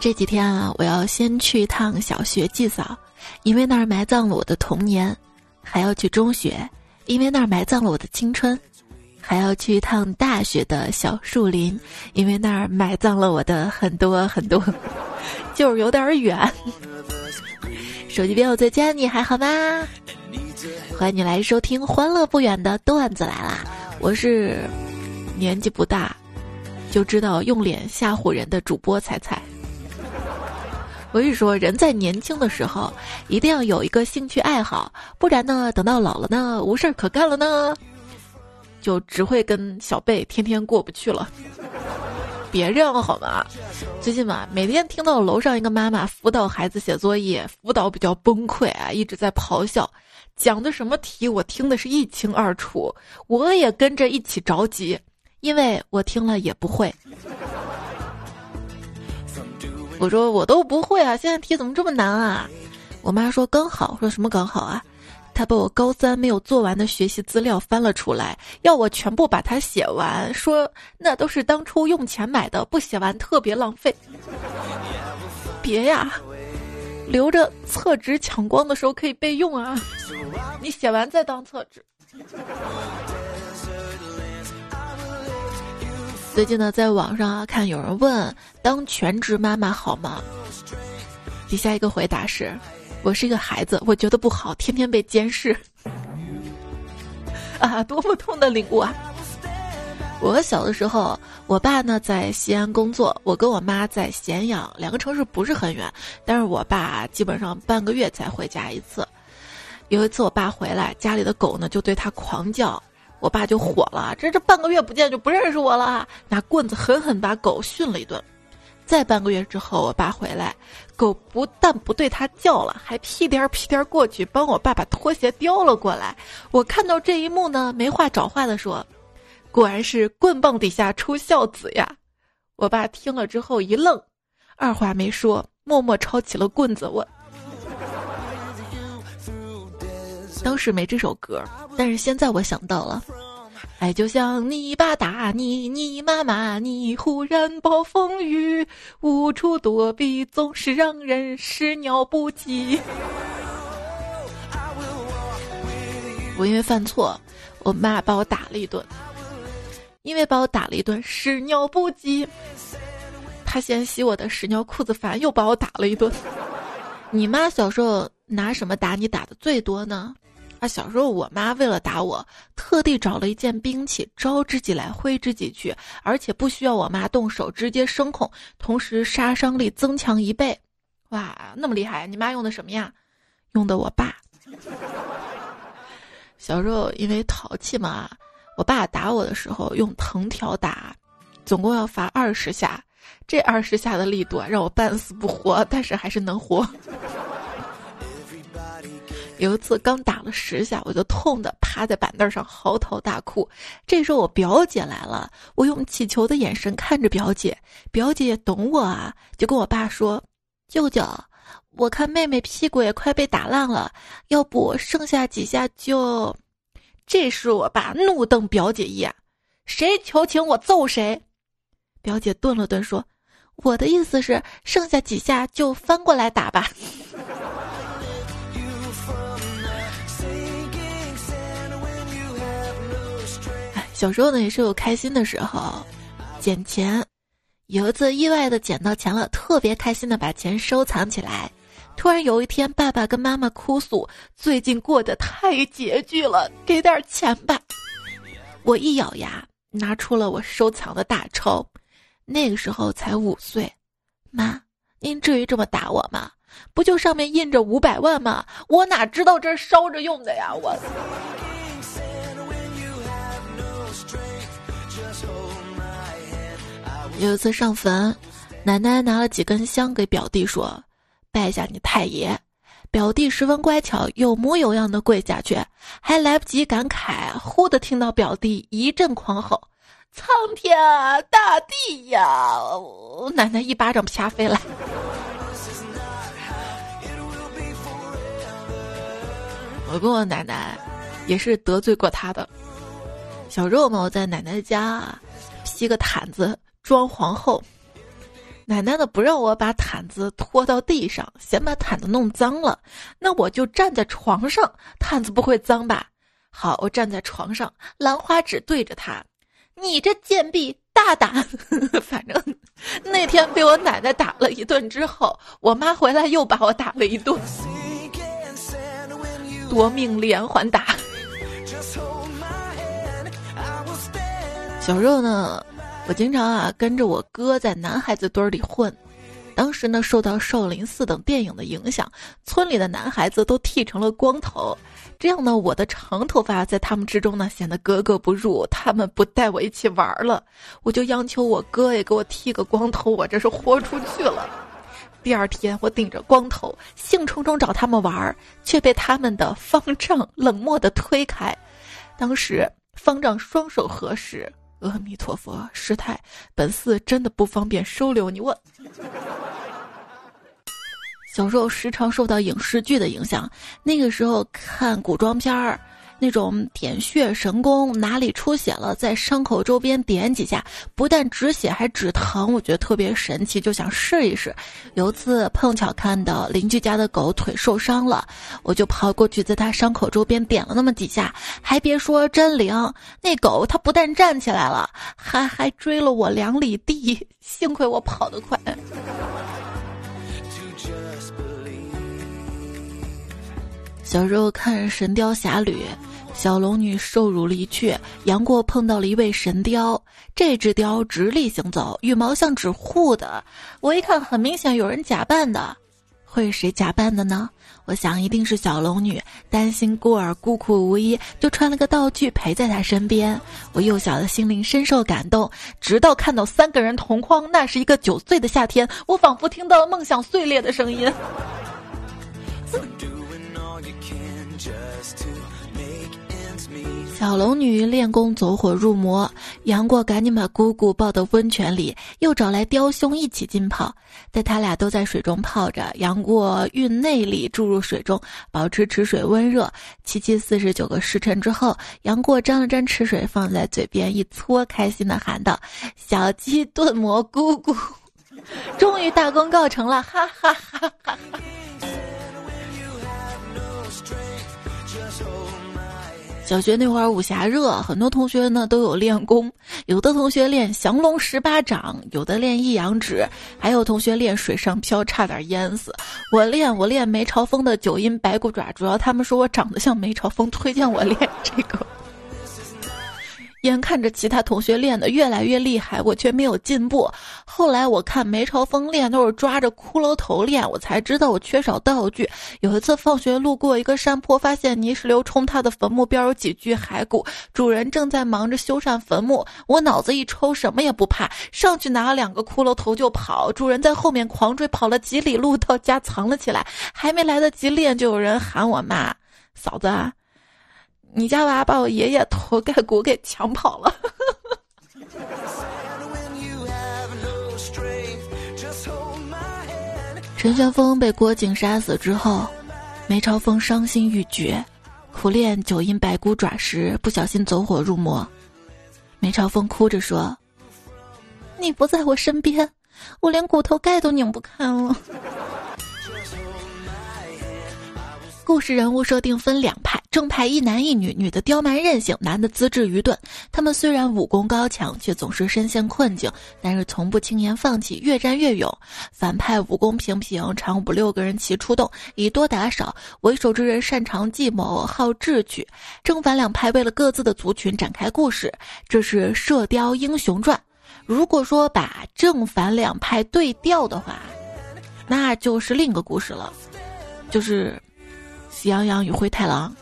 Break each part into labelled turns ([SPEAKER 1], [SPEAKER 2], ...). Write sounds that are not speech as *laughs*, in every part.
[SPEAKER 1] 这几天啊，我要先去一趟小学祭扫，因为那儿埋葬了我的童年；还要去中学，因为那儿埋葬了我的青春；还要去一趟大学的小树林，因为那儿埋葬了我的很多很多，*laughs* 就是有点远。手机边我最亲，你还好吗？欢迎你来收听《欢乐不远的段子来啦》，我是年纪不大就知道用脸吓唬人的主播彩彩。我跟你说，人在年轻的时候一定要有一个兴趣爱好，不然呢，等到老了呢，无事儿可干了呢，就只会跟小贝天天过不去了。别这样好吗？最近嘛，每天听到楼上一个妈妈辅导孩子写作业，辅导比较崩溃啊，一直在咆哮，讲的什么题我听的是一清二楚，我也跟着一起着急，因为我听了也不会。我说我都不会啊，现在题怎么这么难啊？我妈说刚好，说什么刚好啊？她把我高三没有做完的学习资料翻了出来，要我全部把它写完，说那都是当初用钱买的，不写完特别浪费。别呀，留着厕纸抢光的时候可以备用啊！你写完再当厕纸。最近呢，在网上啊看有人问当全职妈妈好吗？底下一个回答是：我是一个孩子，我觉得不好，天天被监视。*laughs* 啊，多么痛的领悟啊！我小的时候，我爸呢在西安工作，我跟我妈在咸阳，两个城市不是很远，但是我爸基本上半个月才回家一次。有一次我爸回来，家里的狗呢就对他狂叫。我爸就火了，这这半个月不见就不认识我了，拿棍子狠狠把狗训了一顿。再半个月之后，我爸回来，狗不但不对他叫了，还屁颠儿屁颠儿过去帮我爸把拖鞋叼了过来。我看到这一幕呢，没话找话的说：“果然是棍棒底下出孝子呀！”我爸听了之后一愣，二话没说，默默抄起了棍子。我。当时没这首歌，但是现在我想到了，爱就像你爸打你，你妈骂你，忽然暴风雨，无处躲避，总是让人始料不及。我因为犯错，我妈把我打了一顿，因为把我打了一顿，屎尿不及。她嫌洗我的屎尿裤子烦，又把我打了一顿。你妈小时候拿什么打你打的最多呢？啊，小时候我妈为了打我，特地找了一件兵器，招之即来，挥之即去，而且不需要我妈动手，直接声控，同时杀伤力增强一倍。哇，那么厉害！你妈用的什么呀？用的我爸。小时候因为淘气嘛，我爸打我的时候用藤条打，总共要罚二十下，这二十下的力度啊，让我半死不活，但是还是能活。有一次刚打了十下，我就痛的趴在板凳上嚎啕大哭。这时候我表姐来了，我用乞求的眼神看着表姐，表姐也懂我啊，就跟我爸说：“舅舅，我看妹妹屁股也快被打烂了，要不剩下几下就……”这时我爸怒瞪表姐一眼：“谁求情我揍谁！”表姐顿了顿说：“我的意思是剩下几下就翻过来打吧。”小时候呢，也是有开心的时候，捡钱。有一次意外的捡到钱了，特别开心的把钱收藏起来。突然有一天，爸爸跟妈妈哭诉，最近过得太拮据了，给点钱吧。我一咬牙，拿出了我收藏的大钞，那个时候才五岁。妈，您至于这么打我吗？不就上面印着五百万吗？我哪知道这是烧着用的呀！我。有一次上坟，奶奶拿了几根香给表弟说：“拜下你太爷。”表弟十分乖巧，有模有样的跪下去，还来不及感慨，忽的听到表弟一阵狂吼：“苍天啊，大地呀！”我奶奶一巴掌啪飞来。我跟我奶奶也是得罪过他的。小时候嘛，我在奶奶家披个毯子。装皇后，奶奶呢不让我把毯子拖到地上，嫌把毯子弄脏了。那我就站在床上，毯子不会脏吧？好，我站在床上，兰花指对着他：“你这贱婢，大胆！” *laughs* 反正那天被我奶奶打了一顿之后，我妈回来又把我打了一顿，夺命连环打。小肉呢？我经常啊跟着我哥在男孩子堆儿里混，当时呢受到《少林寺》等电影的影响，村里的男孩子都剃成了光头，这样呢我的长头发在他们之中呢显得格格不入，他们不带我一起玩了，我就央求我哥也给我剃个光头，我这是豁出去了。第二天我顶着光头兴冲冲找他们玩儿，却被他们的方丈冷漠的推开，当时方丈双手合十。阿弥陀佛，师太，本寺真的不方便收留你。我小时候时常受到影视剧的影响，那个时候看古装片儿。那种点穴神功，哪里出血了，在伤口周边点几下，不但止血还止疼，我觉得特别神奇，就想试一试。有一次碰巧看到邻居家的狗腿受伤了，我就跑过去，在它伤口周边点了那么几下，还别说真灵，那狗它不但站起来了，还还追了我两里地，幸亏我跑得快。小时候看《神雕侠侣》。小龙女受辱离去，杨过碰到了一位神雕。这只雕直立行走，羽毛像纸糊的。我一看，很明显有人假扮的，会是谁假扮的呢？我想一定是小龙女，担心孤儿孤苦无依，就穿了个道具陪在他身边。我幼小的心灵深受感动，直到看到三个人同框，那是一个九岁的夏天，我仿佛听到了梦想碎裂的声音。小龙女练功走火入魔，杨过赶紧把姑姑抱到温泉里，又找来雕兄一起浸泡。在他俩都在水中泡着，杨过运内力注入水中，保持池水温热。七七四十九个时辰之后，杨过沾了沾池水，放在嘴边一搓，开心的喊道：“小鸡炖蘑菇菇，*laughs* 终于大功告成了！”哈哈哈哈哈。小学那会儿武侠热，很多同学呢都有练功，有的同学练降龙十八掌，有的练一阳指，还有同学练水上漂，差点淹死。我练我练梅超风的九阴白骨爪，主要他们说我长得像梅超风，推荐我练这个。眼看着其他同学练得越来越厉害，我却没有进步。后来我看梅超风练都是抓着骷髅头练，我才知道我缺少道具。有一次放学路过一个山坡，发现泥石流冲塌的坟墓边有几具骸骨，主人正在忙着修缮坟墓。我脑子一抽，什么也不怕，上去拿了两个骷髅头就跑。主人在后面狂追，跑了几里路到家藏了起来。还没来得及练，就有人喊我妈：“嫂子。”你家娃把我爷爷头盖骨给抢跑了。陈玄风被郭靖杀死之后，梅超风伤心欲绝，苦练九阴白骨爪时不小心走火入魔。梅超风哭着说：“你不在我身边，我连骨头盖都拧不开了。”故事人物设定分两派，正派一男一女，女的刁蛮任性，男的资质愚钝。他们虽然武功高强，却总是深陷困境，但是从不轻言放弃，越战越勇。反派武功平平，常五六个人齐出动，以多打少。为首之人擅长计谋，好智取。正反两派为了各自的族群展开故事，这是《射雕英雄传》。如果说把正反两派对调的话，那就是另一个故事了，就是。喜羊羊与灰太狼，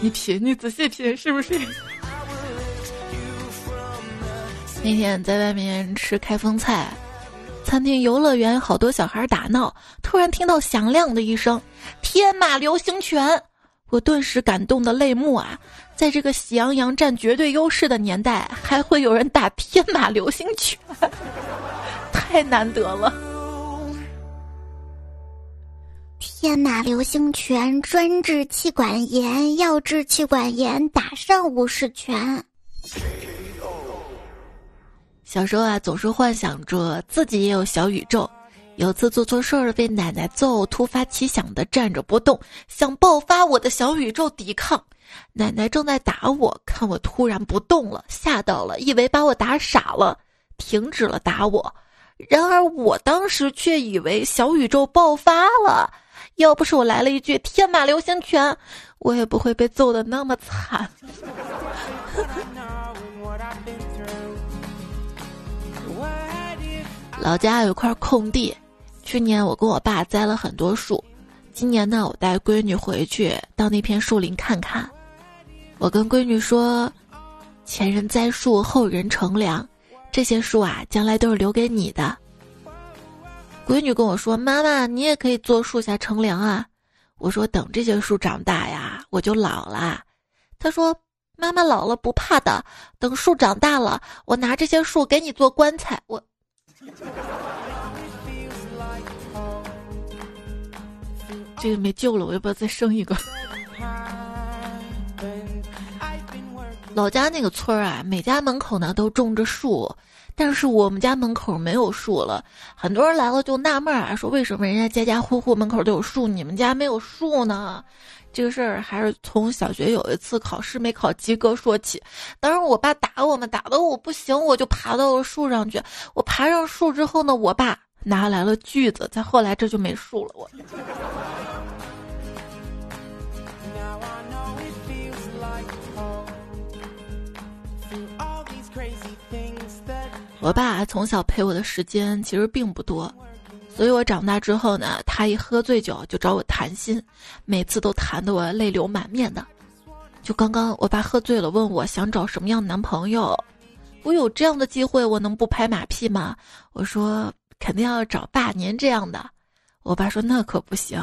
[SPEAKER 1] 你品，你仔细品，是不是？那天在外面吃开封菜，餐厅游乐园好多小孩打闹，突然听到响亮的一声“天马流星拳”，我顿时感动的泪目啊！在这个喜羊羊占绝对优势的年代，还会有人打天马流星拳，*laughs* 太难得了。
[SPEAKER 2] 天马流星拳专治气管炎，要治气管炎打上五十拳。
[SPEAKER 1] 小时候啊，总是幻想着自己也有小宇宙。有次做错事儿被奶奶揍，突发奇想的站着不动，想爆发我的小宇宙抵抗。奶奶正在打我，看我突然不动了，吓到了，以为把我打傻了，停止了打我。然而我当时却以为小宇宙爆发了。要不是我来了一句“天马流星拳”，我也不会被揍的那么惨。*laughs* 老家有一块空地。去年我跟我爸栽了很多树，今年呢，我带闺女回去到那片树林看看。我跟闺女说：“前人栽树，后人乘凉，这些树啊，将来都是留给你的。”闺女跟我说：“妈妈，你也可以坐树下乘凉啊。”我说：“等这些树长大呀，我就老了。”她说：“妈妈老了不怕的，等树长大了，我拿这些树给你做棺材。”我。这个没救了，我要不要再生一个？老家那个村儿啊，每家门口呢都种着树，但是我们家门口没有树了。很多人来了就纳闷啊，说为什么人家家家户户门口都有树，你们家没有树呢？这个事儿还是从小学有一次考试没考及格说起。当时我爸打我们，打的我不行，我就爬到了树上去。我爬上树之后呢，我爸拿来了锯子，再后来这就没树了。我。我爸从小陪我的时间其实并不多，所以我长大之后呢，他一喝醉酒就找我谈心，每次都谈得我泪流满面的。就刚刚我爸喝醉了，问我想找什么样的男朋友，我有这样的机会，我能不拍马屁吗？我说肯定要找爸您这样的。我爸说那可不行。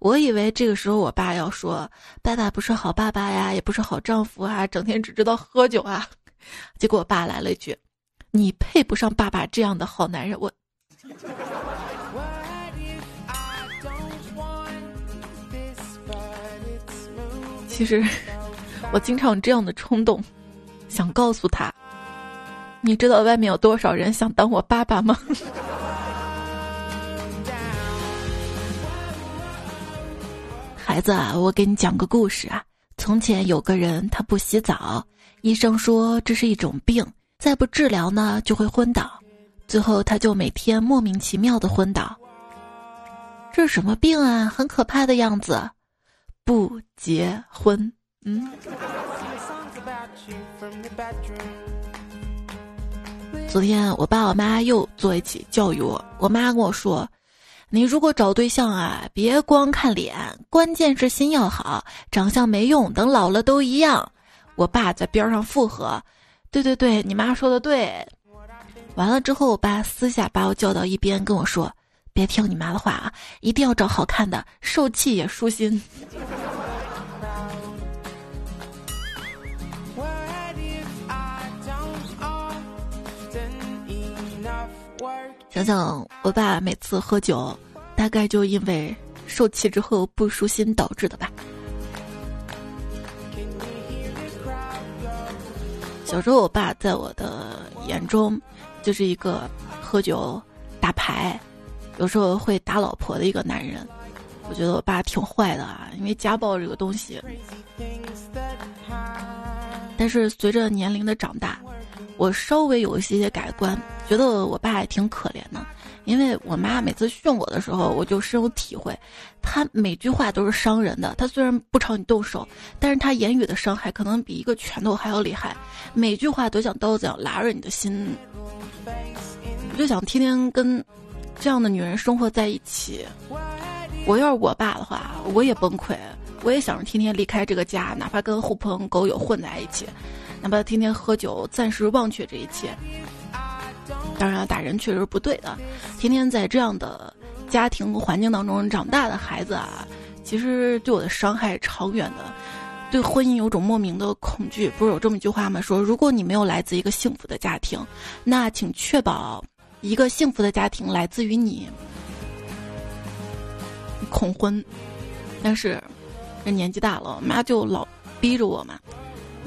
[SPEAKER 1] 我以为这个时候我爸要说爸爸不是好爸爸呀，也不是好丈夫啊，整天只知道喝酒啊。*laughs* 结果我爸来了一句。你配不上爸爸这样的好男人，我。其实，我经常有这样的冲动，想告诉他，你知道外面有多少人想当我爸爸吗？*laughs* 孩子啊，我给你讲个故事啊。从前有个人，他不洗澡，医生说这是一种病。再不治疗呢，就会昏倒，最后他就每天莫名其妙的昏倒。这是什么病啊？很可怕的样子。不结婚，嗯。昨天我爸我妈又坐一起教育我，我妈跟我说：“你如果找对象啊，别光看脸，关键是心要好，长相没用，等老了都一样。”我爸在边上附和。对对对，你妈说的对。完了之后，我爸私下把我叫到一边，跟我说：“别听你妈的话啊，一定要找好看的，受气也舒心。”想想我爸每次喝酒，大概就因为受气之后不舒心导致的吧。小时候，我爸在我的眼中就是一个喝酒、打牌，有时候会打老婆的一个男人。我觉得我爸挺坏的啊，因为家暴这个东西。但是随着年龄的长大，我稍微有一些些改观，觉得我爸也挺可怜的。因为我妈每次训我的时候，我就深有体会。她每句话都是伤人的。她虽然不朝你动手，但是她言语的伤害可能比一个拳头还要厉害。每句话都像刀子一样拉着你的心。我就想天天跟这样的女人生活在一起。我要是我爸的话，我也崩溃。我也想着天天离开这个家，哪怕跟狐朋狗友混在一起，哪怕天天喝酒，暂时忘却这一切。当然，打人确实不对的。天天在这样的家庭环境当中长大的孩子啊，其实对我的伤害长远的。对婚姻有种莫名的恐惧，不是有这么一句话吗？说如果你没有来自一个幸福的家庭，那请确保一个幸福的家庭来自于你。恐婚，但是这年纪大了，妈就老逼着我嘛。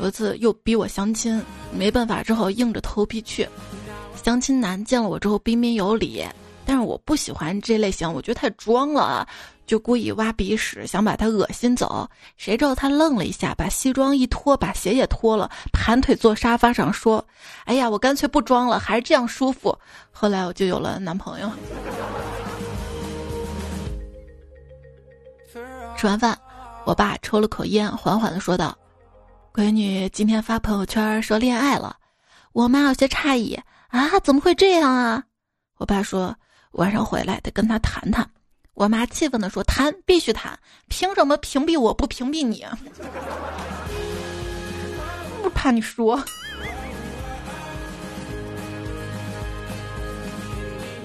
[SPEAKER 1] 有一次又逼我相亲，没办法，只好硬着头皮去。相亲男见了我之后彬彬有礼，但是我不喜欢这类型，我觉得太装了，就故意挖鼻屎，想把他恶心走。谁知道他愣了一下，把西装一脱，把鞋也脱了，盘腿坐沙发上说：“哎呀，我干脆不装了，还是这样舒服。”后来我就有了男朋友。吃完饭，我爸抽了口烟，缓缓的说道：“闺女今天发朋友圈说恋爱了。”我妈有些诧异：“啊，怎么会这样啊？”我爸说：“晚上回来得跟他谈谈。”我妈气愤的说：“谈必须谈，凭什么屏蔽我不屏蔽你？不怕你说。”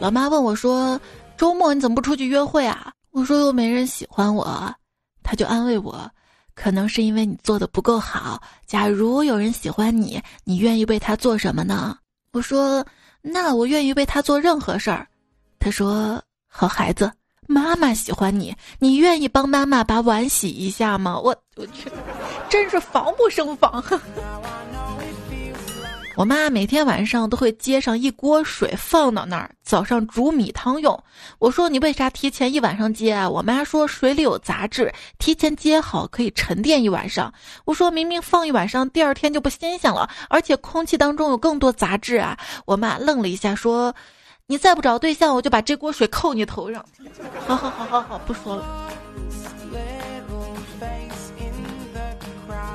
[SPEAKER 1] 老妈问我说：“周末你怎么不出去约会啊？”我说：“又没人喜欢我。”他就安慰我，可能是因为你做的不够好。假如有人喜欢你，你愿意为他做什么呢？我说：“那我愿意为他做任何事儿。”他说：“好孩子，妈妈喜欢你，你愿意帮妈妈把碗洗一下吗？”我我去，真是防不胜防。我妈每天晚上都会接上一锅水放到那儿，早上煮米汤用。我说你为啥提前一晚上接啊？我妈说水里有杂质，提前接好可以沉淀一晚上。我说明明放一晚上，第二天就不新鲜了，而且空气当中有更多杂质啊。我妈愣了一下说：“你再不找对象，我就把这锅水扣你头上。*laughs* ”好好好好好，不说了。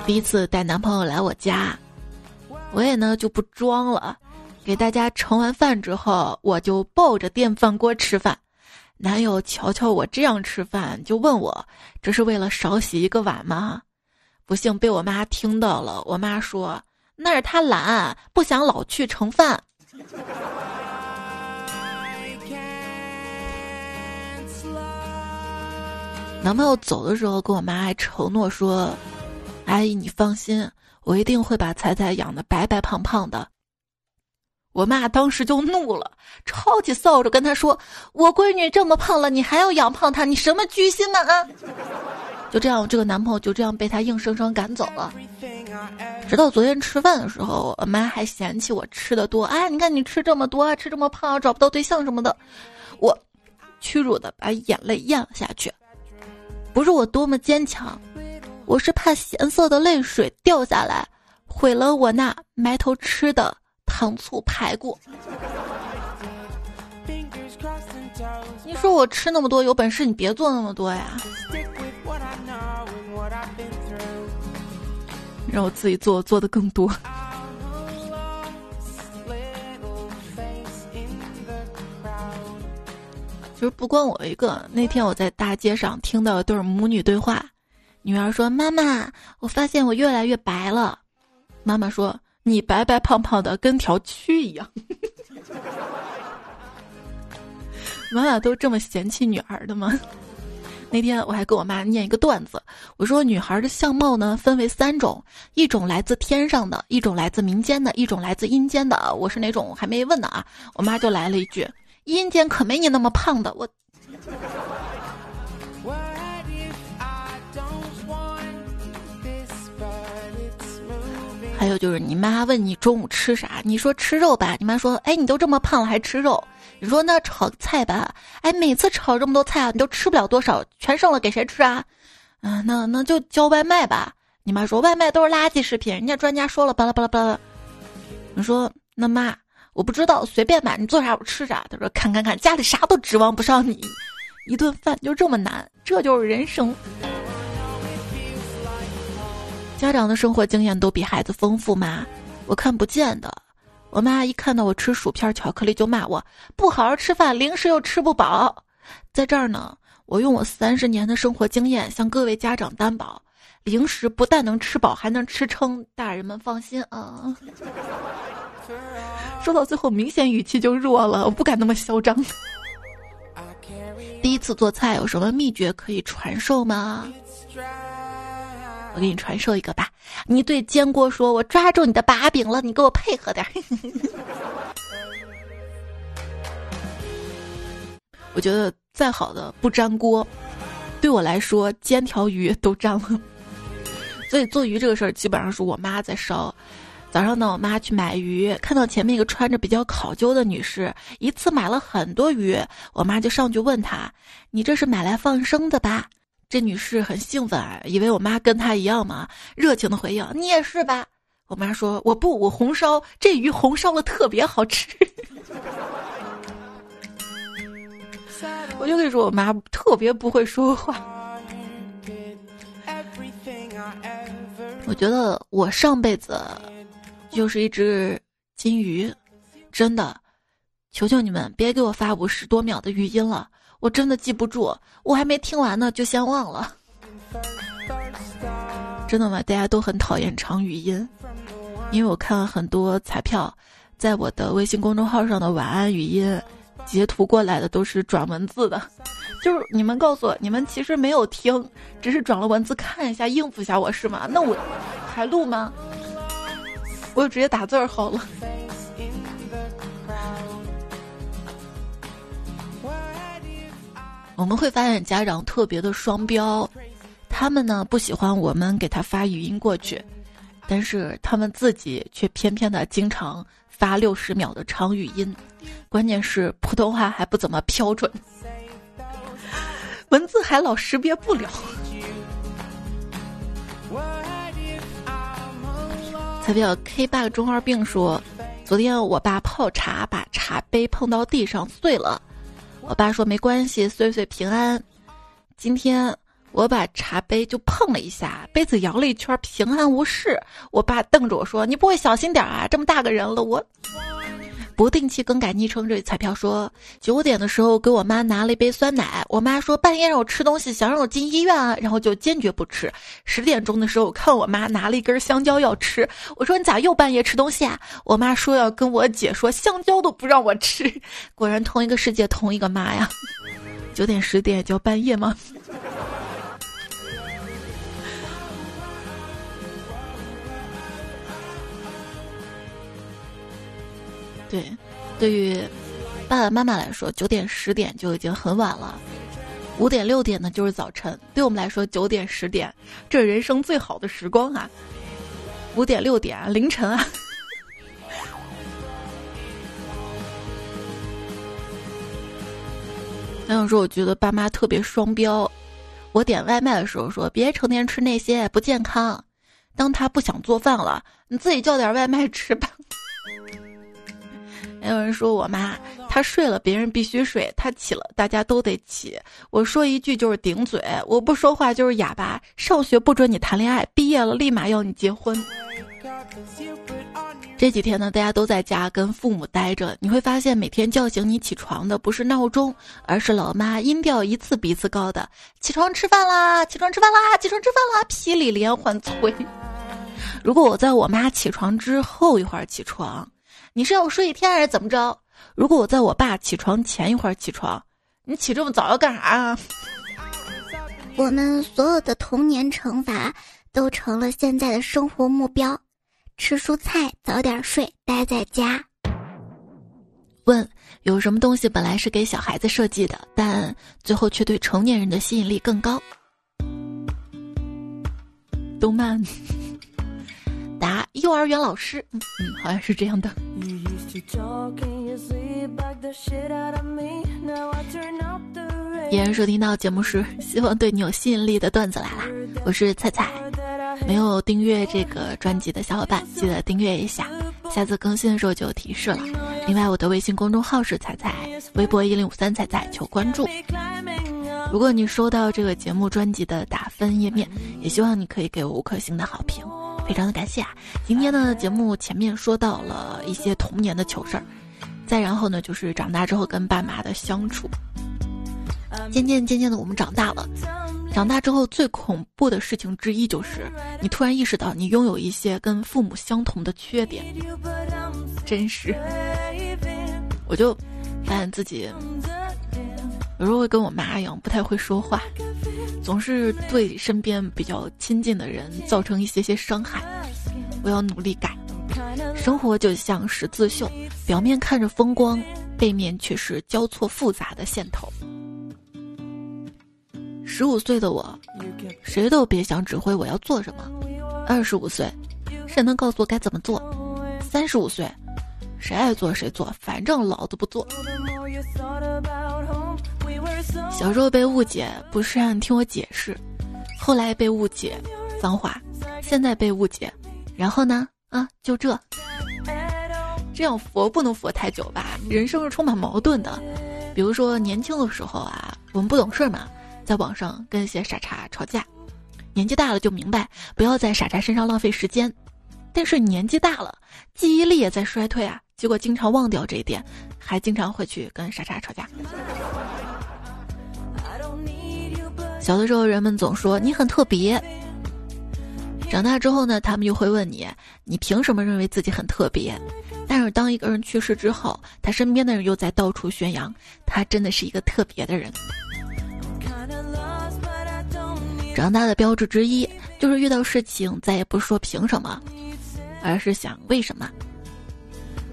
[SPEAKER 1] 第一次带男朋友来我家。我也呢就不装了，给大家盛完饭之后，我就抱着电饭锅吃饭。男友瞧瞧我这样吃饭，就问我这是为了少洗一个碗吗？不幸被我妈听到了，我妈说那是他懒，不想老去盛饭。男朋友走的时候，跟我妈还承诺说：“阿姨，你放心。”我一定会把彩彩养的白白胖胖的。我妈当时就怒了，抄起扫帚跟他说：“我闺女这么胖了，你还要养胖她？你什么居心呢？”啊！就这样，这个男朋友就这样被他硬生生赶走了。直到昨天吃饭的时候，我妈还嫌弃我吃的多。哎，你看你吃这么多，吃这么胖，找不到对象什么的。我屈辱的把眼泪咽了下去。不是我多么坚强。我是怕咸涩的泪水掉下来，毁了我那埋头吃的糖醋排骨。你说我吃那么多，有本事你别做那么多呀！让我自己做，做的更多。其实不光我一个，那天我在大街上听到一对母女对话。女儿说：“妈妈，我发现我越来越白了。”妈妈说：“你白白胖胖的，跟条蛆一样。”妈妈都这么嫌弃女儿的吗？那天我还跟我妈念一个段子，我说：“女孩的相貌呢，分为三种，一种来自天上的，一种来自民间的，一种来自阴间的。我是哪种？还没问呢啊！”我妈就来了一句：“阴间可没你那么胖的。”我。还有就是你妈问你中午吃啥，你说吃肉吧，你妈说，哎，你都这么胖了还吃肉？你说那炒菜吧，哎，每次炒这么多菜啊，你都吃不了多少，全剩了给谁吃啊？嗯，那那就叫外卖吧。你妈说外卖都是垃圾食品，人家专家说了，巴拉巴拉巴拉。你说那妈，我不知道，随便吧，你做啥我吃啥。他说看看看，家里啥都指望不上你，一顿饭就这么难，这就是人生。家长的生活经验都比孩子丰富吗？我看不见的。我妈一看到我吃薯片、巧克力就骂我不好好吃饭，零食又吃不饱。在这儿呢，我用我三十年的生活经验向各位家长担保：零食不但能吃饱，还能吃撑。大人们放心啊。说到最后，明显语气就弱了，我不敢那么嚣张。第一次做菜有什么秘诀可以传授吗？我给你传授一个吧，你对煎锅说：“我抓住你的把柄了，你给我配合点。*laughs* ”我觉得再好的不粘锅，对我来说煎条鱼都粘了。所以做鱼这个事儿基本上是我妈在烧。早上呢，我妈去买鱼，看到前面一个穿着比较考究的女士，一次买了很多鱼，我妈就上去问她：“你这是买来放生的吧？”这女士很兴奋，以为我妈跟她一样嘛，热情的回应：“你也是吧？”我妈说：“我不，我红烧这鱼红烧的特别好吃。”我就跟你说，我妈特别不会说话。我觉得我上辈子就是一只金鱼，真的，求求你们别给我发五十多秒的语音了，我真的记不住，我还没听完呢就先忘了。真的吗？大家都很讨厌长语音，因为我看了很多彩票，在我的微信公众号上的晚安语音。截图过来的都是转文字的，*laughs* 就是你们告诉我，你们其实没有听，只是转了文字看一下，应付一下我是吗？那我还录吗？我就直接打字儿好了。我们会发现家长特别的双标，他们呢不喜欢我们给他发语音过去，但是他们自己却偏偏的经常发六十秒的长语音。关键是普通话还不怎么标准，文字还老识别不了。彩票 K 爸中二病说，昨天我爸泡茶把茶杯碰到地上碎了，我爸说没关系，岁岁平安。今天我把茶杯就碰了一下，杯子摇了一圈，平安无事。我爸瞪着我说：“你不会小心点啊？这么大个人了，我。”不定期更改昵称，这彩票说九点的时候给我妈拿了一杯酸奶，我妈说半夜让我吃东西，想让我进医院啊，然后就坚决不吃。十点钟的时候看我妈拿了一根香蕉要吃，我说你咋又半夜吃东西啊？我妈说要跟我姐说香蕉都不让我吃，*laughs* 果然同一个世界同一个妈呀。九点十点叫半夜吗？对，对于爸爸妈妈来说，九点十点就已经很晚了，五点六点呢就是早晨。对我们来说，九点十点这人生最好的时光啊！五点六点凌晨啊！*laughs* 还有说，我觉得爸妈特别双标。我点外卖的时候说，别成天吃那些不健康。当他不想做饭了，你自己叫点外卖吃吧。还有人说我妈，她睡了别人必须睡，她起了大家都得起。我说一句就是顶嘴，我不说话就是哑巴。上学不准你谈恋爱，毕业了立马要你结婚。这几天呢，大家都在家跟父母待着，你会发现每天叫醒你起床的不是闹钟，而是老妈音调一次比一次高的“起床吃饭啦，起床吃饭啦，起床吃饭啦”，霹雳连环催。*laughs* 如果我在我妈起床之后一会儿起床。你是要睡一天还是怎么着？如果我在我爸起床前一会儿起床，你起这么早要干啥啊？
[SPEAKER 2] 我们所有的童年惩罚都成了现在的生活目标：吃蔬菜，早点睡，待在家。
[SPEAKER 1] 问：有什么东西本来是给小孩子设计的，但最后却对成年人的吸引力更高？动漫。答：幼儿园老师。嗯嗯，好像是这样的。依然收听到节目时希望对你有吸引力的段子来啦，我是菜菜。没有订阅这个专辑的小伙伴，记得订阅一下，下次更新的时候就有提示了。另外，我的微信公众号是彩彩，微博一零五三彩彩求关注。如果你收到这个节目专辑的打分页面，也希望你可以给我五颗星的好评。非常的感谢啊！今天的节目前面说到了一些童年的糗事儿，再然后呢，就是长大之后跟爸妈的相处。渐渐渐渐的，我们长大了。长大之后最恐怖的事情之一就是，你突然意识到你拥有一些跟父母相同的缺点。真实，我就发现自己有时候会跟我妈一样，不太会说话。总是对身边比较亲近的人造成一些些伤害，我要努力改。生活就像十字绣，表面看着风光，背面却是交错复杂的线头。十五岁的我，谁都别想指挥我要做什么；二十五岁，谁能告诉我该怎么做？三十五岁，谁爱做谁做，反正老子不做。小时候被误解，不是让你听我解释，后来被误解，脏话，现在被误解，然后呢？啊，就这，这样佛不能佛太久吧？人生是充满矛盾的。比如说年轻的时候啊，我们不懂事嘛，在网上跟一些傻叉吵架。年纪大了就明白，不要在傻叉身上浪费时间。但是年纪大了，记忆力也在衰退啊，结果经常忘掉这一点，还经常会去跟傻叉吵架。小的时候，人们总说你很特别。长大之后呢，他们又会问你，你凭什么认为自己很特别？但是当一个人去世之后，他身边的人又在到处宣扬，他真的是一个特别的人。长大的标志之一，就是遇到事情再也不说凭什么，而是想为什么。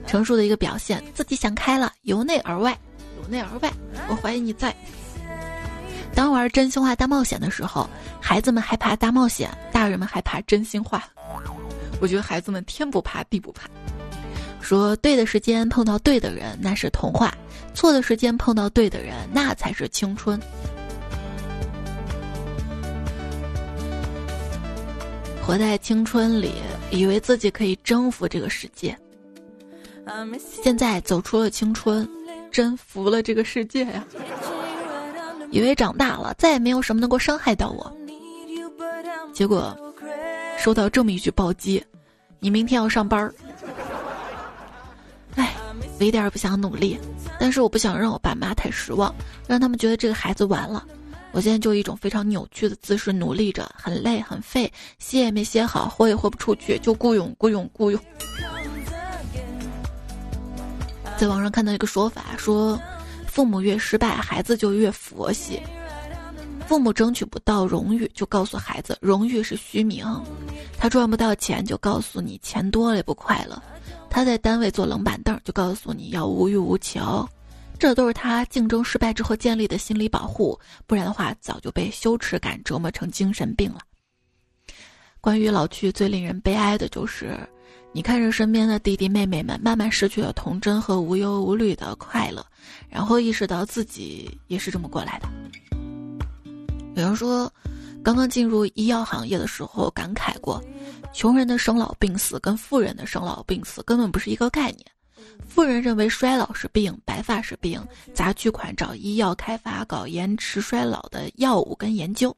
[SPEAKER 1] 成熟的一个表现，自己想开了，由内而外，由内而外。我怀疑你在。当玩真心话大冒险的时候，孩子们害怕大冒险，大人们害怕真心话。我觉得孩子们天不怕地不怕。说对的时间碰到对的人，那是童话；错的时间碰到对的人，那才是青春。活在青春里，以为自己可以征服这个世界，现在走出了青春，真服了这个世界呀。以为长大了再也没有什么能够伤害到我，结果收到这么一句暴击：“你明天要上班儿。”哎，我一点也不想努力，但是我不想让我爸妈太失望，让他们觉得这个孩子完了。我现在就一种非常扭曲的姿势努力着，很累很废，歇也没歇好，活也活不出去，就雇佣雇佣雇佣。在网上看到一个说法说。父母越失败，孩子就越佛系。父母争取不到荣誉，就告诉孩子荣誉是虚名；他赚不到钱，就告诉你钱多了也不快乐；他在单位坐冷板凳，就告诉你要无欲无求。这都是他竞争失败之后建立的心理保护，不然的话早就被羞耻感折磨成精神病了。关于老去，最令人悲哀的就是，你看着身边的弟弟妹妹们慢慢失去了童真和无忧无虑的快乐。然后意识到自己也是这么过来的。有人说，刚刚进入医药行业的时候感慨过，穷人的生老病死跟富人的生老病死根本不是一个概念。富人认为衰老是病，白发是病，砸巨款找医药开发搞延迟衰老的药物跟研究。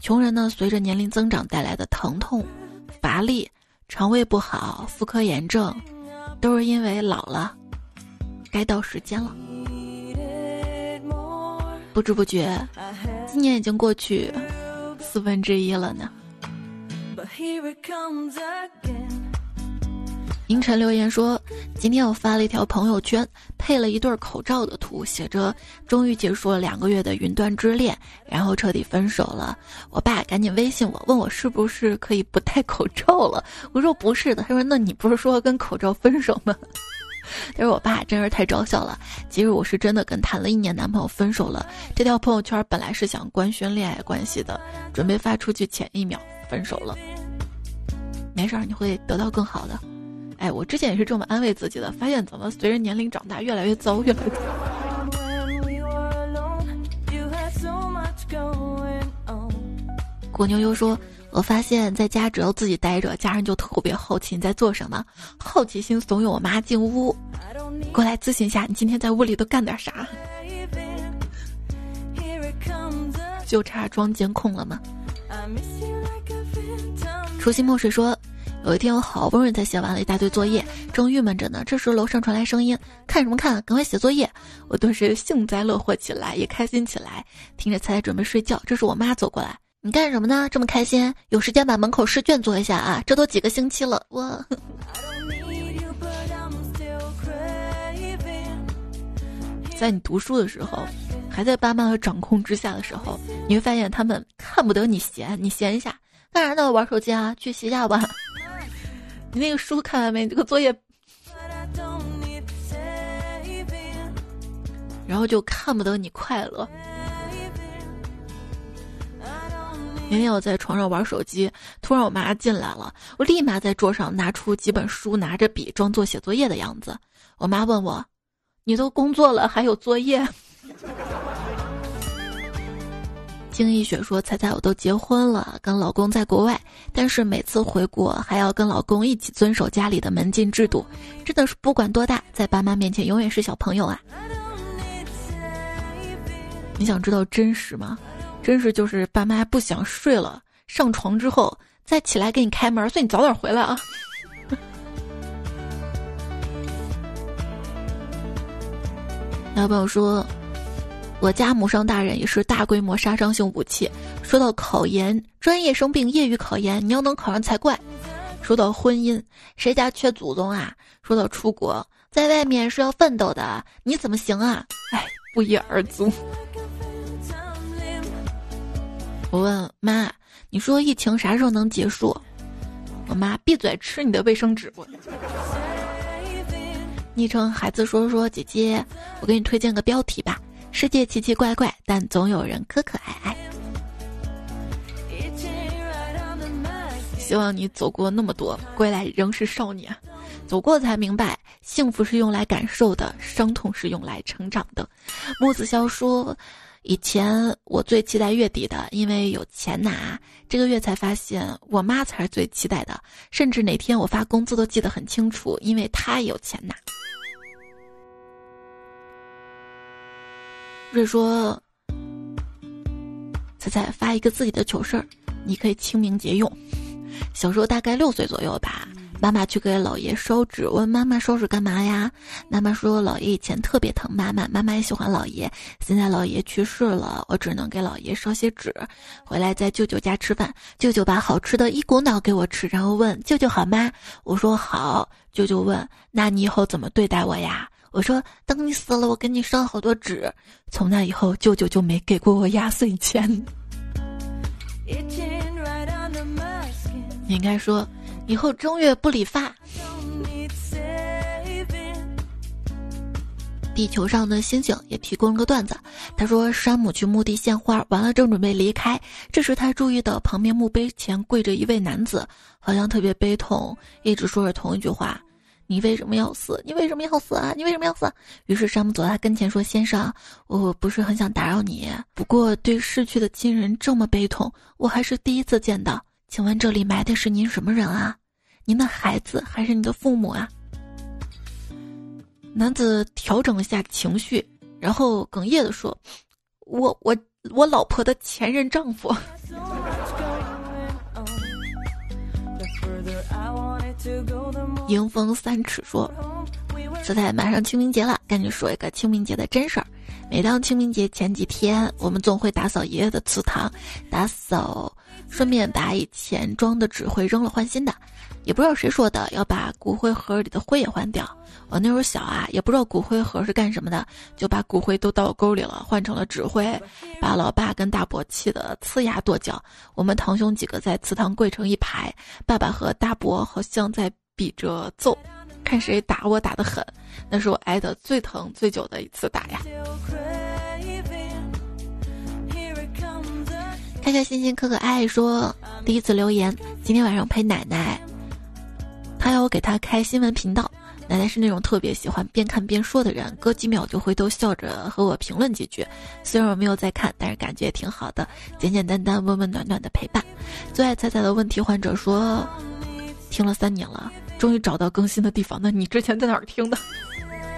[SPEAKER 1] 穷人呢，随着年龄增长带来的疼痛、乏力、肠胃不好、妇科炎症，都是因为老了。该到时间了，不知不觉，今年已经过去四分之一了呢。凌晨留言说：“今天我发了一条朋友圈，配了一对口罩的图，写着‘终于结束了两个月的云端之恋，然后彻底分手了’。我爸赶紧微信我，问我是不是可以不戴口罩了。我说不是的。他说：‘那你不是说跟口罩分手吗？’”但是我爸真是太招笑了。其实我是真的跟谈了一年男朋友分手了。这条朋友圈本来是想官宣恋爱关系的，准备发出去前一秒分手了。没事儿，你会得到更好的。哎，我之前也是这么安慰自己的，发现怎么随着年龄长大越来越糟，越来越糟。*laughs* 果牛又说。我发现在家只要自己待着，家人就特别好奇你在做什么，好奇心怂恿我妈进屋，过来咨询一下你今天在屋里都干点啥，就差装监控了吗？初心墨水说，有一天我好不容易才写完了一大堆作业，正郁闷着呢，这时楼上传来声音，看什么看，赶快写作业！我顿时幸灾乐祸起来，也开心起来，听着才准备睡觉，这时我妈走过来。你干什么呢？这么开心？有时间把门口试卷做一下啊！这都几个星期了，我。在你读书的时候，还在爸妈的掌控之下的时候，你会发现他们看不得你闲，你闲一下干啥呢？玩手机啊？去洗下吧。你那个书看完没？这个作业，然后就看不得你快乐。明天我在床上玩手机，突然我妈进来了，我立马在桌上拿出几本书，拿着笔装作写作业的样子。我妈问我：“你都工作了还有作业？”经一雪说：“猜猜我都结婚了，跟老公在国外，但是每次回国还要跟老公一起遵守家里的门禁制度，真的是不管多大，在爸妈面前永远是小朋友啊！”你想知道真实吗？真实就是爸妈不想睡了，上床之后再起来给你开门，所以你早点回来啊。*laughs* 有朋友说，我家母上大人也是大规模杀伤性武器。说到考研，专业生病，业余考研，你要能考上才怪。说到婚姻，谁家缺祖宗啊？说到出国，在外面是要奋斗的，你怎么行啊？哎，不一而足。我问妈：“你说疫情啥时候能结束？”我妈闭嘴，吃你的卫生纸。昵称孩子说说姐姐，我给你推荐个标题吧：世界奇奇怪怪，但总有人可可爱爱。希望你走过那么多，归来仍是少年。走过才明白，幸福是用来感受的，伤痛是用来成长的。木子潇说。以前我最期待月底的，因为有钱拿。这个月才发现，我妈才是最期待的。甚至哪天我发工资都记得很清楚，因为她也有钱拿。瑞说：“彩彩发一个自己的糗事儿，你可以清明节用。小时候大概六岁左右吧。”妈妈去给姥爷烧纸，问妈妈烧纸干嘛呀？妈妈说姥爷以前特别疼妈妈，妈妈也喜欢姥爷。现在姥爷去世了，我只能给姥爷烧些纸，回来在舅舅家吃饭。舅舅把好吃的一股脑给我吃，然后问舅舅好吗？我说好。舅舅问那你以后怎么对待我呀？我说等你死了，我给你烧好多纸。从那以后，舅舅就没给过我压岁钱。你应该说。以后正月不理发。地球上的星星也提供了个段子，他说山姆去墓地献花，完了正准备离开，这时他注意到旁边墓碑前跪着一位男子，好像特别悲痛，一直说着同一句话：“你为什么要死？你为什么要死啊？你为什么要死？”于是山姆走到他跟前说：“先生，我不是很想打扰你，不过对逝去的亲人这么悲痛，我还是第一次见到。”请问这里埋的是您什么人啊？您的孩子还是你的父母啊？男子调整了下情绪，然后哽咽的说：“我我我老婆的前任丈夫。” *laughs* 迎风三尺说：“现在马上清明节了，跟你说一个清明节的真事儿。每当清明节前几天，我们总会打扫爷爷的祠堂，打扫。”顺便把以前装的纸灰扔了，换新的。也不知道谁说的，要把骨灰盒里的灰也换掉。我那时候小啊，也不知道骨灰盒是干什么的，就把骨灰都倒沟里了，换成了纸灰，把老爸跟大伯气得呲牙跺脚。我们堂兄几个在祠堂跪成一排，爸爸和大伯好像在比着揍，看谁打我打得狠。那是我挨的最疼最久的一次打呀。开开心心可可爱爱说第一次留言，今天晚上陪奶奶，他要我给他开新闻频道。奶奶是那种特别喜欢边看边说的人，隔几秒就回头笑着和我评论几句。虽然我没有在看，但是感觉也挺好的，简简单单、温温暖暖的陪伴。最爱彩彩的问题患者说，听了三年了，终于找到更新的地方。那你之前在哪儿听的？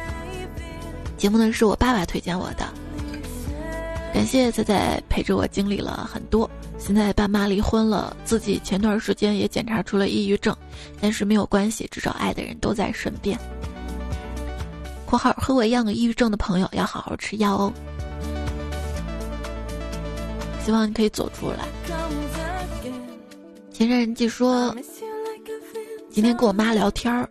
[SPEAKER 1] *laughs* 节目呢是我爸爸推荐我的。感谢仔仔陪着我经历了很多，现在爸妈离婚了，自己前段时间也检查出了抑郁症，但是没有关系，至少爱的人都在身边。（括号和我一样有抑郁症的朋友要好好吃药哦。）希望你可以走出来。前任人记说，今天跟我妈聊天儿。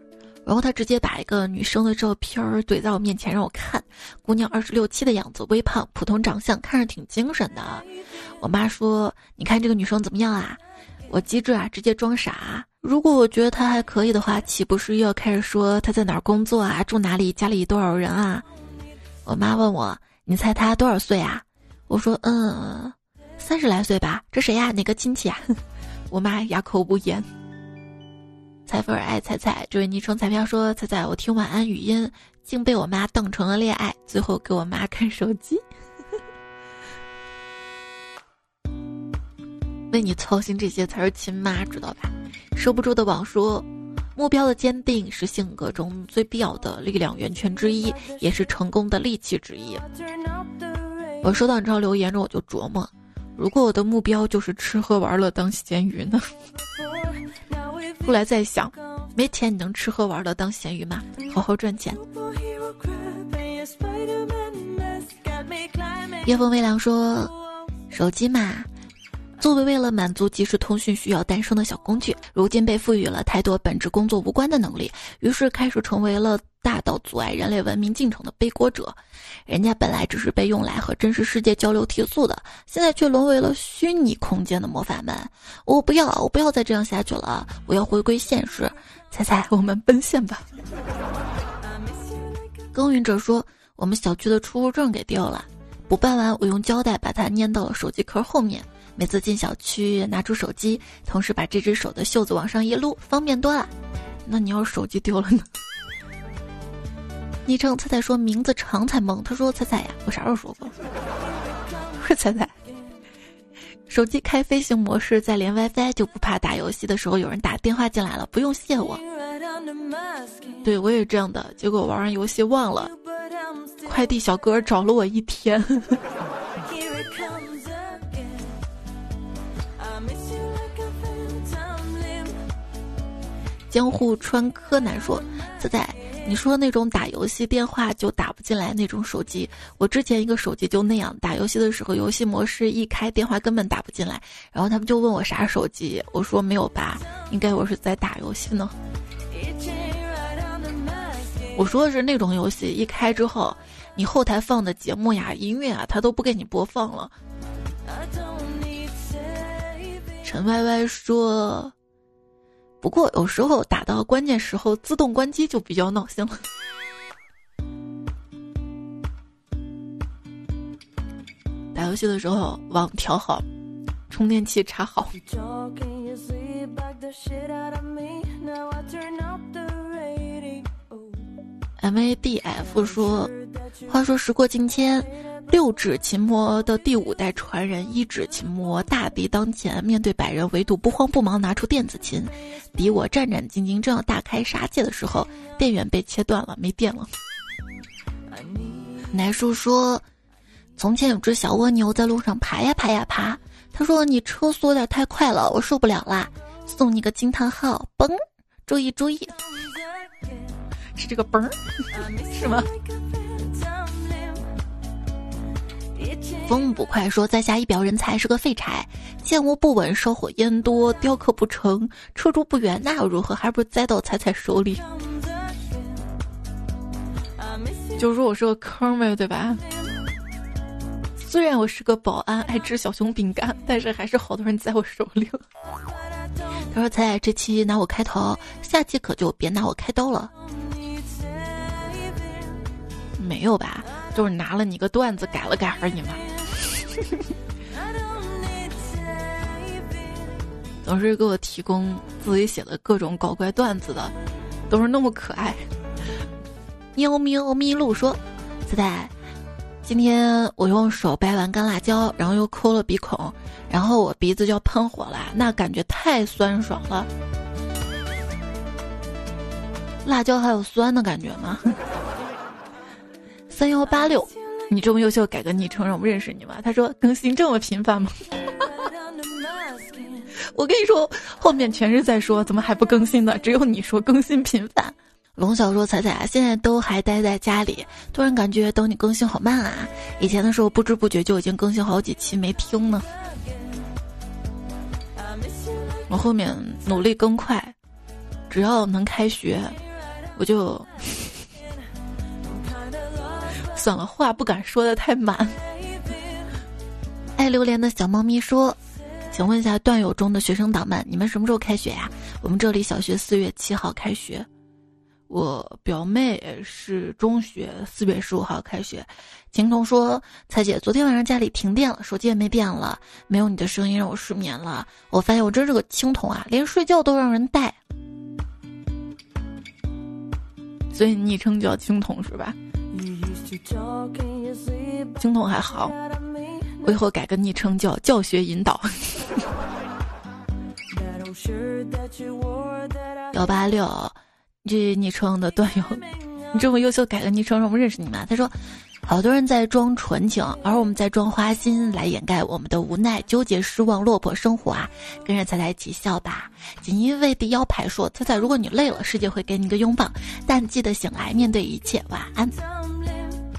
[SPEAKER 1] 然后他直接把一个女生的照片怼在我面前让我看，姑娘二十六七的样子，微胖，普通长相，看着挺精神的。我妈说：“你看这个女生怎么样啊？”我机智啊，直接装傻。如果我觉得她还可以的话，岂不是又要开始说她在哪儿工作啊，住哪里，家里多少人啊？我妈问我：“你猜她多少岁啊？”我说：“嗯，三十来岁吧，这谁呀？哪个亲戚啊？*laughs* 我妈哑口无言。彩粉爱彩彩，这位昵称彩票说：“彩彩，我听晚安语音，竟被我妈当成了恋爱，最后给我妈看手机。*laughs* 为你操心这些才是亲妈，知道吧？”收不住的网说：“目标的坚定是性格中最必要的力量源泉之一，也是成功的利器之一。”我收到你这条留言之后，我就琢磨：如果我的目标就是吃喝玩乐当咸鱼呢？*laughs* 后来再想，没钱你能吃喝玩乐当咸鱼吗？好好赚钱。夜风微凉说：“手机嘛，作为为了满足即时通讯需要诞生的小工具，如今被赋予了太多本职工作无关的能力，于是开始成为了。”大到阻碍人类文明进程的背锅者，人家本来只是被用来和真实世界交流提速的，现在却沦为了虚拟空间的魔法门。我不要，我不要再这样下去了，我要回归现实。猜猜，我们奔现吧。*laughs* 耕耘者说，我们小区的出入证给丢了，补办完，我用胶带把它粘到了手机壳后面。每次进小区，拿出手机，同时把这只手的袖子往上一撸，方便多了。那你要是手机丢了呢？昵称彩彩说名字长才萌，他说彩彩呀，我啥时候说过？我说彩彩，手机开飞行模式再连 WiFi 就不怕打游戏的时候有人打电话进来了，不用谢我。对我也这样的，结果玩完游戏忘了，快递小哥找了我一天。江户川柯南说仔仔。你说那种打游戏电话就打不进来那种手机，我之前一个手机就那样，打游戏的时候游戏模式一开，电话根本打不进来。然后他们就问我啥手机，我说没有吧，应该我是在打游戏呢。我说的是那种游戏，一开之后，你后台放的节目呀、音乐啊，它都不给你播放了。陈歪歪说。不过有时候打到关键时候自动关机就比较闹心了。*laughs* 打游戏的时候网调好，充电器插好。M A D F 说：“话说时过境迁。”六指琴魔的第五代传人一指琴魔大敌当前，面对百人围堵，不慌不忙拿出电子琴，敌我战战兢兢，正要大开杀戒的时候，电源被切断了，没电了。奶叔说：“从前有只小蜗牛在路上爬呀爬呀爬，他说你车速有点太快了，我受不了啦，送你个惊叹号，嘣！注意注意，是这个嘣，*laughs* 是吗？”风捕快说，在下一表人才，是个废柴，建屋不稳，烧火烟多，雕刻不成，车主不远，那又如何？还不是栽到彩彩手里？就说我是个坑呗，对吧？虽然我是个保安，爱吃小熊饼干，但是还是好多人在我手里了。他说：“彩彩，这期拿我开头，下期可就别拿我开刀了。”没有吧？就是拿了你个段子改了改而已嘛。*laughs* 总是给我提供自己写的各种搞怪段子的，都是那么可爱。喵喵咪路说：“子仔，今天我用手掰完干辣椒，然后又抠了鼻孔，然后我鼻子就要喷火了，那感觉太酸爽了。辣椒还有酸的感觉吗？”三幺八六。你这么优秀，改个昵称让我们认识你吗？他说更新这么频繁吗？*laughs* 我跟你说，后面全是在说怎么还不更新呢？只有你说更新频繁。龙小说彩彩啊，现在都还待在家里，突然感觉等你更新好慢啊！以前的时候不知不觉就已经更新好几期没听呢。我后面努力更快，只要能开学，我就。算了，话不敢说的太满。爱榴莲的小猫咪说：“请问一下段友中的学生党们，你们什么时候开学呀？我们这里小学四月七号开学。我表妹是中学四月十五号开学。晴彤说：“彩姐，昨天晚上家里停电了，手机也没电了，没有你的声音让我失眠了。我发现我真是个青铜啊，连睡觉都让人带。所以昵称叫青铜是吧？青铜还好，我以后改个昵称叫教学引导。*laughs* 幺八六。”这昵称的段友，你这么优秀，改个昵称让我们认识你吗？他说，好多人在装纯情，而我们在装花心，来掩盖我们的无奈、纠结、失望、落魄生活啊！跟着彩彩一起笑吧。锦衣卫的腰牌说，彩彩，如果你累了，世界会给你一个拥抱，但记得醒来面对一切。晚安。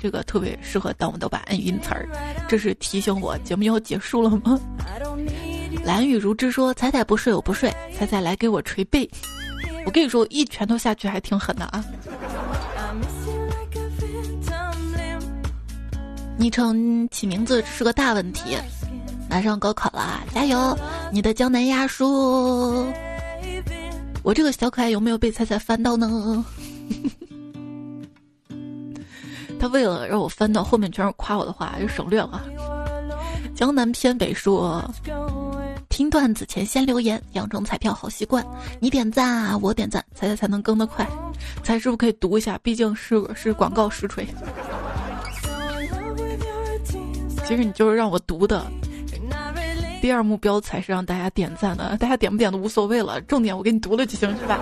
[SPEAKER 1] 这个特别适合当我们都把摁晕词儿，这是提醒我节目要结束了吗？蓝雨如之说，彩彩不睡我不睡，彩彩来给我捶背。我跟你说，一拳头下去还挺狠的啊！昵称起名字是个大问题，马上高考了，加油！你的江南鸭叔，我这个小可爱有没有被彩彩翻到呢？他为了让我翻到后面全是夸我的话，就省略了。江南偏北说。听段子前先留言，养成彩票好习惯。你点赞啊，我点赞，才才才能更得快。才师傅可以读一下，毕竟是是广告实锤。其实你就是让我读的。第二目标才是让大家点赞的，大家点不点都无所谓了，重点我给你读了就行，是吧？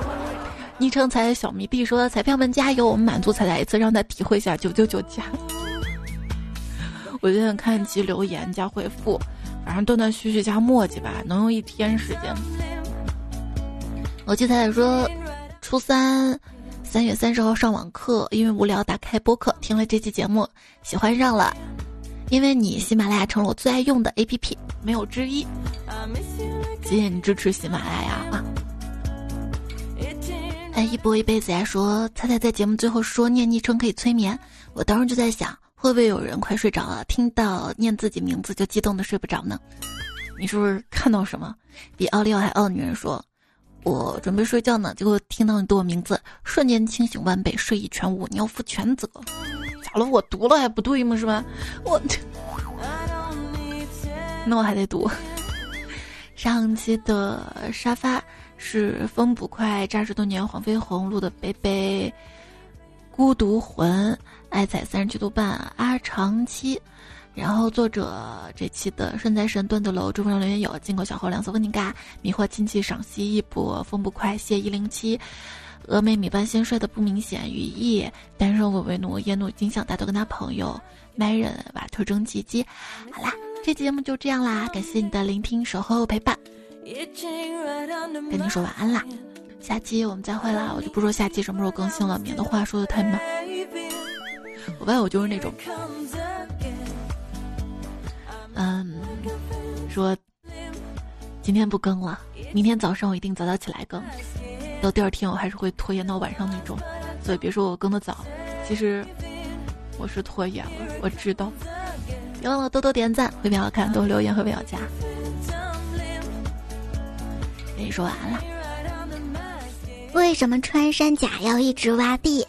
[SPEAKER 1] 昵称彩小迷弟说：“彩票们加油，我们满足彩彩一次，让他体会一下九九九加。”我现在看及留言加回复。反正断断续续加墨迹吧，能用一天时间。我记得说，初三三月三十号上网课，因为无聊打开播客听了这期节目，喜欢上了。因为你喜马拉雅成了我最爱用的 APP，没有之一。谢谢你支持喜马拉雅啊！一波一辈子呀，说猜猜在节目最后说念昵称可以催眠，我当时就在想。会不会有人快睡着了，听到念自己名字就激动的睡不着呢？你是不是看到什么？比奥利奥还傲女人说：“我准备睡觉呢，结果听到你读我名字，瞬间清醒万倍，睡意全无，你要负全责。”咋了？我读了还不对吗？是吧？我，那我还得读。*laughs* 上期的沙发是风不快，扎实多年黄飞鸿录的贝贝，孤独魂。爱彩三十七度半，阿长期，然后作者这期的顺在神段子楼，祝福上留言有进口小猴两色温情嘎，迷惑亲戚赏析一波风不快谢一零七，峨眉米般先帅的不明显羽翼，单身我为奴夜怒金像大头跟他朋友麦人瓦特征奇迹，好啦，这节目就这样啦，感谢你的聆听守候陪伴，跟你说晚安啦，下期我们再会啦，我就不说下期什么时候更新了，免得话说的太满。我发现我就是那种，嗯，说今天不更了，明天早上我一定早早起来更，到第二天我还是会拖延到晚上那种，所以别说我更的早，其实我是拖延了，我知道。别忘了多多点赞，会比好看；多留言会比较佳。说完了。
[SPEAKER 2] 为什么穿山甲要一直挖地？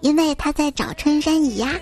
[SPEAKER 2] 因为他在找穿山乙呀。